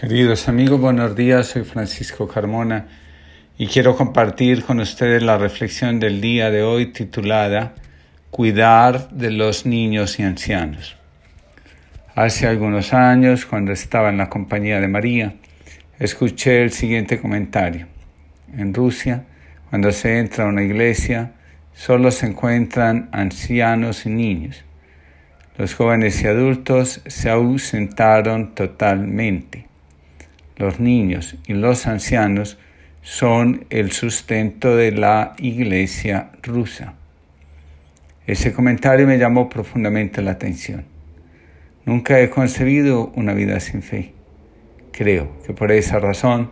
Queridos amigos, buenos días. Soy Francisco Carmona y quiero compartir con ustedes la reflexión del día de hoy titulada Cuidar de los niños y ancianos. Hace algunos años, cuando estaba en la compañía de María, escuché el siguiente comentario. En Rusia, cuando se entra a una iglesia, solo se encuentran ancianos y niños. Los jóvenes y adultos se ausentaron totalmente. Los niños y los ancianos son el sustento de la iglesia rusa. Ese comentario me llamó profundamente la atención. Nunca he concebido una vida sin fe. Creo que por esa razón,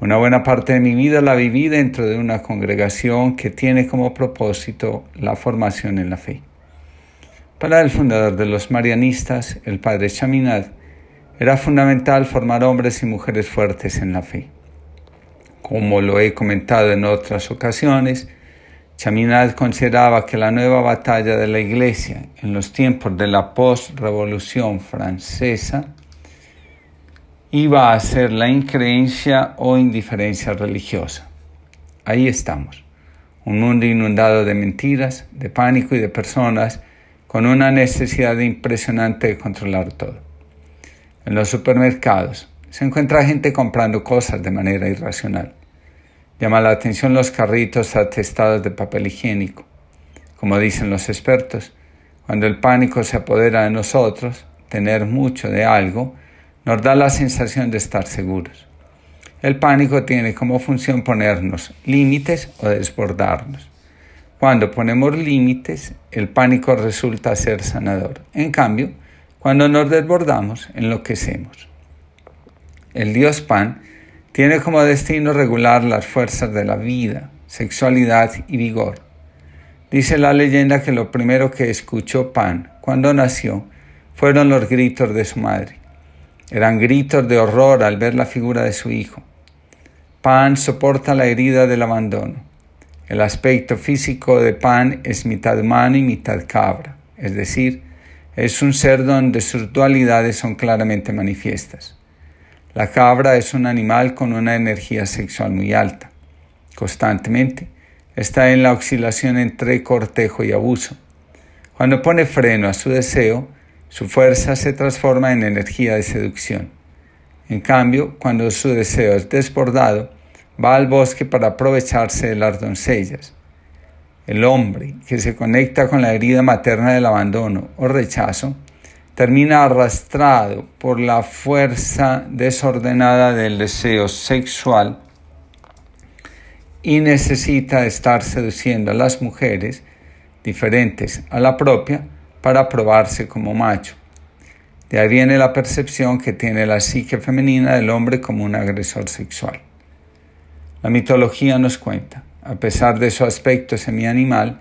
una buena parte de mi vida la viví dentro de una congregación que tiene como propósito la formación en la fe. Para el fundador de los marianistas, el padre Chaminad, era fundamental formar hombres y mujeres fuertes en la fe. Como lo he comentado en otras ocasiones, Chaminad consideraba que la nueva batalla de la Iglesia en los tiempos de la post-revolución francesa iba a ser la increencia o indiferencia religiosa. Ahí estamos, un mundo inundado de mentiras, de pánico y de personas con una necesidad impresionante de controlar todo. En los supermercados se encuentra gente comprando cosas de manera irracional. Llama la atención los carritos atestados de papel higiénico. Como dicen los expertos, cuando el pánico se apodera de nosotros, tener mucho de algo nos da la sensación de estar seguros. El pánico tiene como función ponernos límites o desbordarnos. Cuando ponemos límites, el pánico resulta ser sanador. En cambio, cuando nos desbordamos, enloquecemos. El dios Pan tiene como destino regular las fuerzas de la vida, sexualidad y vigor. Dice la leyenda que lo primero que escuchó Pan cuando nació fueron los gritos de su madre. Eran gritos de horror al ver la figura de su hijo. Pan soporta la herida del abandono. El aspecto físico de Pan es mitad humano y mitad cabra, es decir, es un ser donde sus dualidades son claramente manifiestas. La cabra es un animal con una energía sexual muy alta. Constantemente está en la oscilación entre cortejo y abuso. Cuando pone freno a su deseo, su fuerza se transforma en energía de seducción. En cambio, cuando su deseo es desbordado, va al bosque para aprovecharse de las doncellas. El hombre que se conecta con la herida materna del abandono o rechazo termina arrastrado por la fuerza desordenada del deseo sexual y necesita estar seduciendo a las mujeres diferentes a la propia para probarse como macho. De ahí viene la percepción que tiene la psique femenina del hombre como un agresor sexual. La mitología nos cuenta a pesar de su aspecto semi-animal,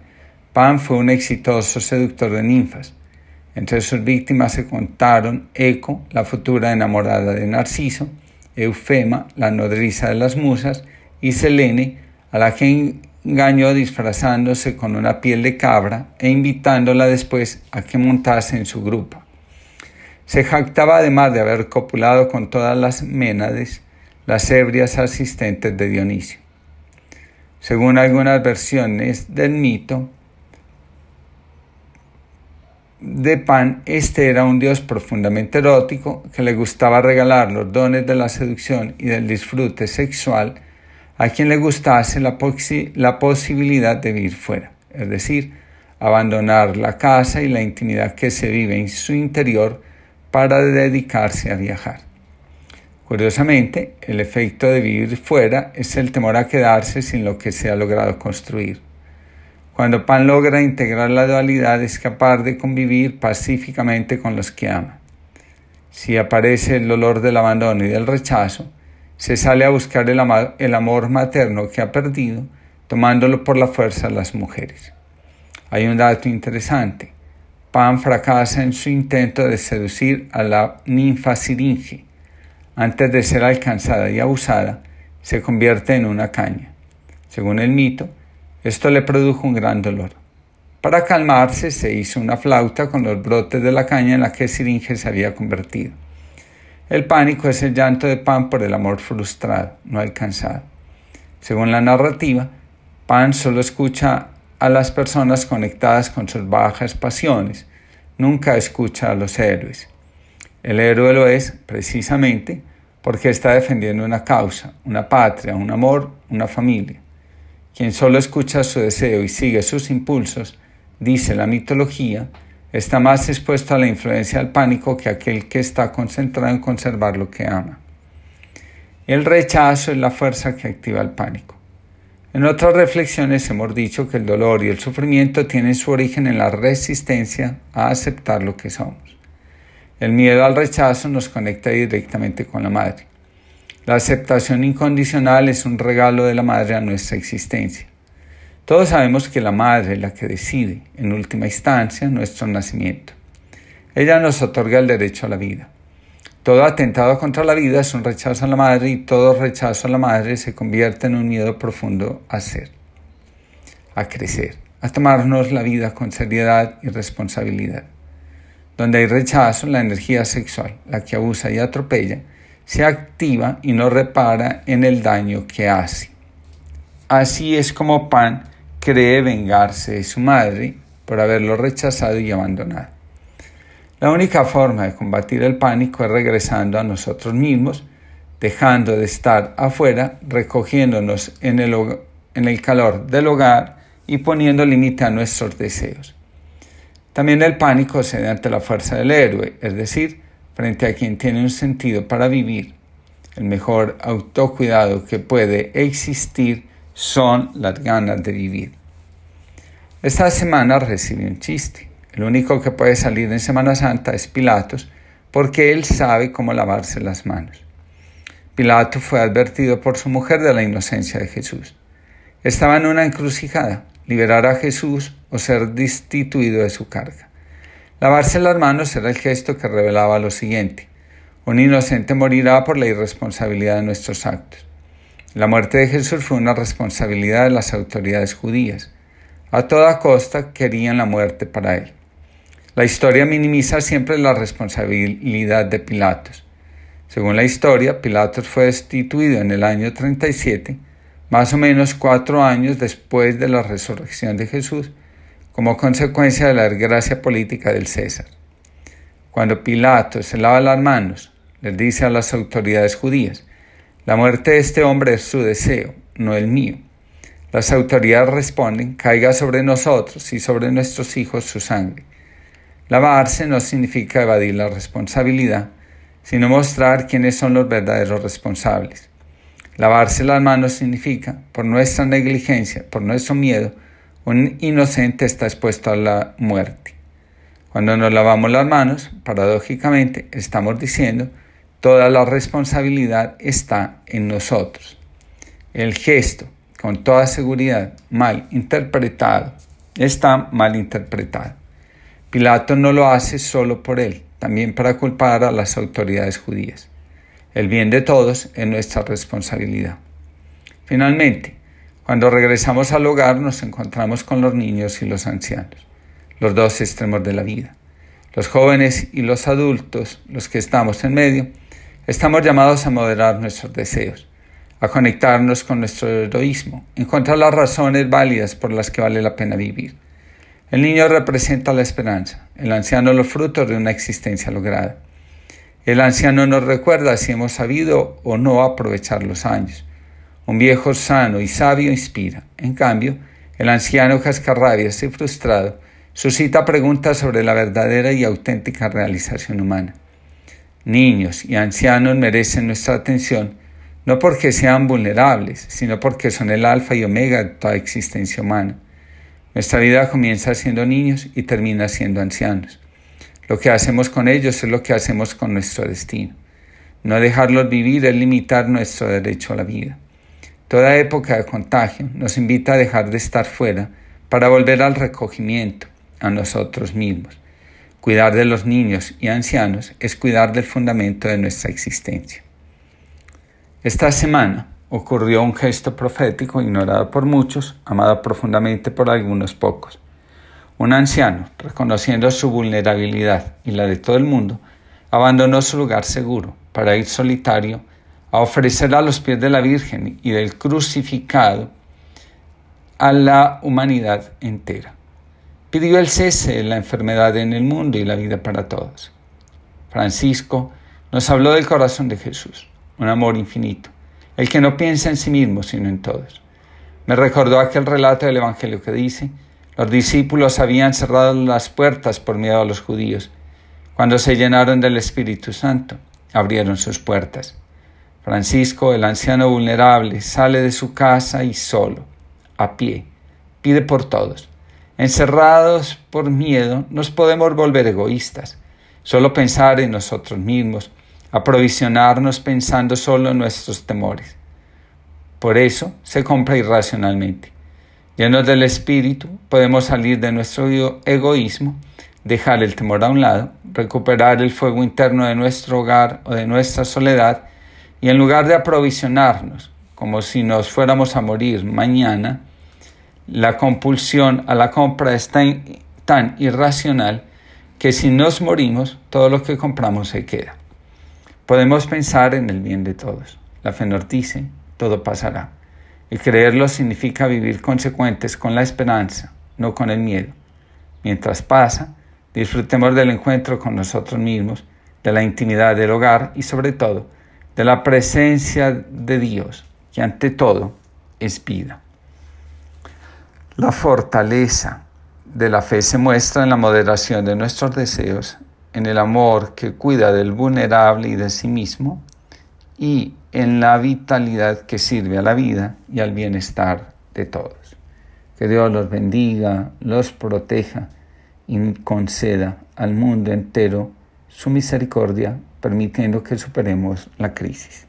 Pan fue un exitoso seductor de ninfas. Entre sus víctimas se contaron Eco, la futura enamorada de Narciso, Eufema, la nodriza de las musas, y Selene, a la que engañó disfrazándose con una piel de cabra e invitándola después a que montase en su grupa. Se jactaba además de haber copulado con todas las ménades, las ebrias asistentes de Dionisio. Según algunas versiones del mito de Pan, este era un dios profundamente erótico que le gustaba regalar los dones de la seducción y del disfrute sexual a quien le gustase la, posibilidad de vivir fuera, es decir, abandonar la casa y la intimidad que se vive en su interior para dedicarse a viajar. Curiosamente, el efecto de vivir fuera es el temor a quedarse sin lo que se ha logrado construir. Cuando Pan logra integrar la dualidad es capaz de convivir pacíficamente con los que ama. Si aparece el dolor del abandono y del rechazo, se sale a buscar el, el amor materno que ha perdido, tomándolo por la fuerza a las mujeres. Hay un dato interesante. Pan fracasa en su intento de seducir a la ninfa Siringe, antes de ser alcanzada y abusada, se convierte en una caña. Según el mito, esto le produjo un gran dolor. Para calmarse se hizo una flauta con los brotes de la caña en la que Siringe se había convertido. El pánico es el llanto de Pan por el amor frustrado, no alcanzado. Según la narrativa, Pan solo escucha a las personas conectadas con sus bajas pasiones, nunca escucha a los héroes. El héroe lo es, precisamente, porque está defendiendo una causa, una patria, un amor, una familia. Quien solo escucha su deseo y sigue sus impulsos, dice la mitología, está más expuesto a la influencia del pánico que aquel que está concentrado en conservar lo que ama. El rechazo es la fuerza que activa el pánico. En otras reflexiones hemos dicho que el dolor y el sufrimiento tienen su origen en la resistencia a aceptar lo que somos. El miedo al rechazo nos conecta directamente con la madre. La aceptación incondicional es un regalo de la madre a nuestra existencia. Todos sabemos que la madre es la que decide, en última instancia, nuestro nacimiento. Ella nos otorga el derecho a la vida. Todo atentado contra la vida es un rechazo a la madre y todo rechazo a la madre se convierte en un miedo profundo a ser, a crecer, a tomarnos la vida con seriedad y responsabilidad. Donde hay rechazo, la energía sexual, la que abusa y atropella, se activa y no repara en el daño que hace. Así es como Pan cree vengarse de su madre por haberlo rechazado y abandonado. La única forma de combatir el pánico es regresando a nosotros mismos, dejando de estar afuera, recogiéndonos en el, en el calor del hogar y poniendo límite a nuestros deseos. También el pánico se da ante la fuerza del héroe, es decir, frente a quien tiene un sentido para vivir. El mejor autocuidado que puede existir son las ganas de vivir. Esta semana recibí un chiste. El único que puede salir en Semana Santa es Pilatos, porque él sabe cómo lavarse las manos. Pilato fue advertido por su mujer de la inocencia de Jesús. Estaba en una encrucijada, liberar a Jesús o ser destituido de su carga. Lavarse las manos era el gesto que revelaba lo siguiente. Un inocente morirá por la irresponsabilidad de nuestros actos. La muerte de Jesús fue una responsabilidad de las autoridades judías. A toda costa querían la muerte para él. La historia minimiza siempre la responsabilidad de Pilatos. Según la historia, Pilatos fue destituido en el año 37, más o menos cuatro años después de la resurrección de Jesús, como consecuencia de la desgracia política del César. Cuando Pilato se lava las manos, les dice a las autoridades judías, la muerte de este hombre es su deseo, no el mío. Las autoridades responden, caiga sobre nosotros y sobre nuestros hijos su sangre. Lavarse no significa evadir la responsabilidad, sino mostrar quiénes son los verdaderos responsables. Lavarse las manos significa, por nuestra negligencia, por nuestro miedo, un inocente está expuesto a la muerte. Cuando nos lavamos las manos, paradójicamente, estamos diciendo, toda la responsabilidad está en nosotros. El gesto, con toda seguridad, mal interpretado, está mal interpretado. Pilato no lo hace solo por él, también para culpar a las autoridades judías. El bien de todos es nuestra responsabilidad. Finalmente, cuando regresamos al hogar nos encontramos con los niños y los ancianos, los dos extremos de la vida. Los jóvenes y los adultos, los que estamos en medio, estamos llamados a moderar nuestros deseos, a conectarnos con nuestro heroísmo, encontrar las razones válidas por las que vale la pena vivir. El niño representa la esperanza, el anciano los frutos de una existencia lograda. El anciano nos recuerda si hemos sabido o no aprovechar los años. Un viejo sano y sabio inspira. En cambio, el anciano cascarrabias y frustrado suscita preguntas sobre la verdadera y auténtica realización humana. Niños y ancianos merecen nuestra atención no porque sean vulnerables, sino porque son el alfa y omega de toda existencia humana. Nuestra vida comienza siendo niños y termina siendo ancianos. Lo que hacemos con ellos es lo que hacemos con nuestro destino. No dejarlos vivir es limitar nuestro derecho a la vida. Toda época de contagio nos invita a dejar de estar fuera para volver al recogimiento, a nosotros mismos. Cuidar de los niños y ancianos es cuidar del fundamento de nuestra existencia. Esta semana ocurrió un gesto profético ignorado por muchos, amado profundamente por algunos pocos. Un anciano, reconociendo su vulnerabilidad y la de todo el mundo, abandonó su lugar seguro para ir solitario a ofrecer a los pies de la Virgen y del crucificado a la humanidad entera. Pidió el cese de la enfermedad en el mundo y la vida para todos. Francisco nos habló del corazón de Jesús, un amor infinito, el que no piensa en sí mismo, sino en todos. Me recordó aquel relato del Evangelio que dice, los discípulos habían cerrado las puertas por miedo a los judíos. Cuando se llenaron del Espíritu Santo, abrieron sus puertas. Francisco, el anciano vulnerable, sale de su casa y solo, a pie, pide por todos. Encerrados por miedo, nos podemos volver egoístas, solo pensar en nosotros mismos, aprovisionarnos pensando solo en nuestros temores. Por eso se compra irracionalmente. Llenos del Espíritu, podemos salir de nuestro egoísmo, dejar el temor a un lado, recuperar el fuego interno de nuestro hogar o de nuestra soledad y en lugar de aprovisionarnos como si nos fuéramos a morir mañana, la compulsión a la compra es tan, tan irracional que si nos morimos, todo lo que compramos se queda. Podemos pensar en el bien de todos. La fe nos dice, todo pasará. Y creerlo significa vivir consecuentes con la esperanza, no con el miedo. Mientras pasa, disfrutemos del encuentro con nosotros mismos, de la intimidad del hogar y sobre todo de la presencia de Dios, que ante todo es vida. La fortaleza de la fe se muestra en la moderación de nuestros deseos, en el amor que cuida del vulnerable y de sí mismo, y en la vitalidad que sirve a la vida y al bienestar de todos. Que Dios los bendiga, los proteja y conceda al mundo entero su misericordia, permitiendo que superemos la crisis.